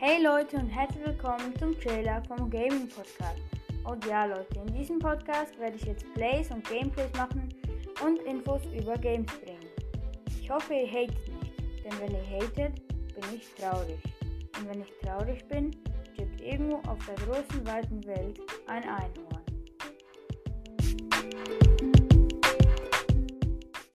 Hey Leute und herzlich willkommen zum Trailer vom Gaming Podcast. Und ja Leute, in diesem Podcast werde ich jetzt Plays und Gameplays machen und Infos über Games bringen. Ich hoffe ihr hatet nicht, denn wenn ihr hatet, bin ich traurig. Und wenn ich traurig bin, stirbt irgendwo auf der großen weiten Welt ein Einhorn.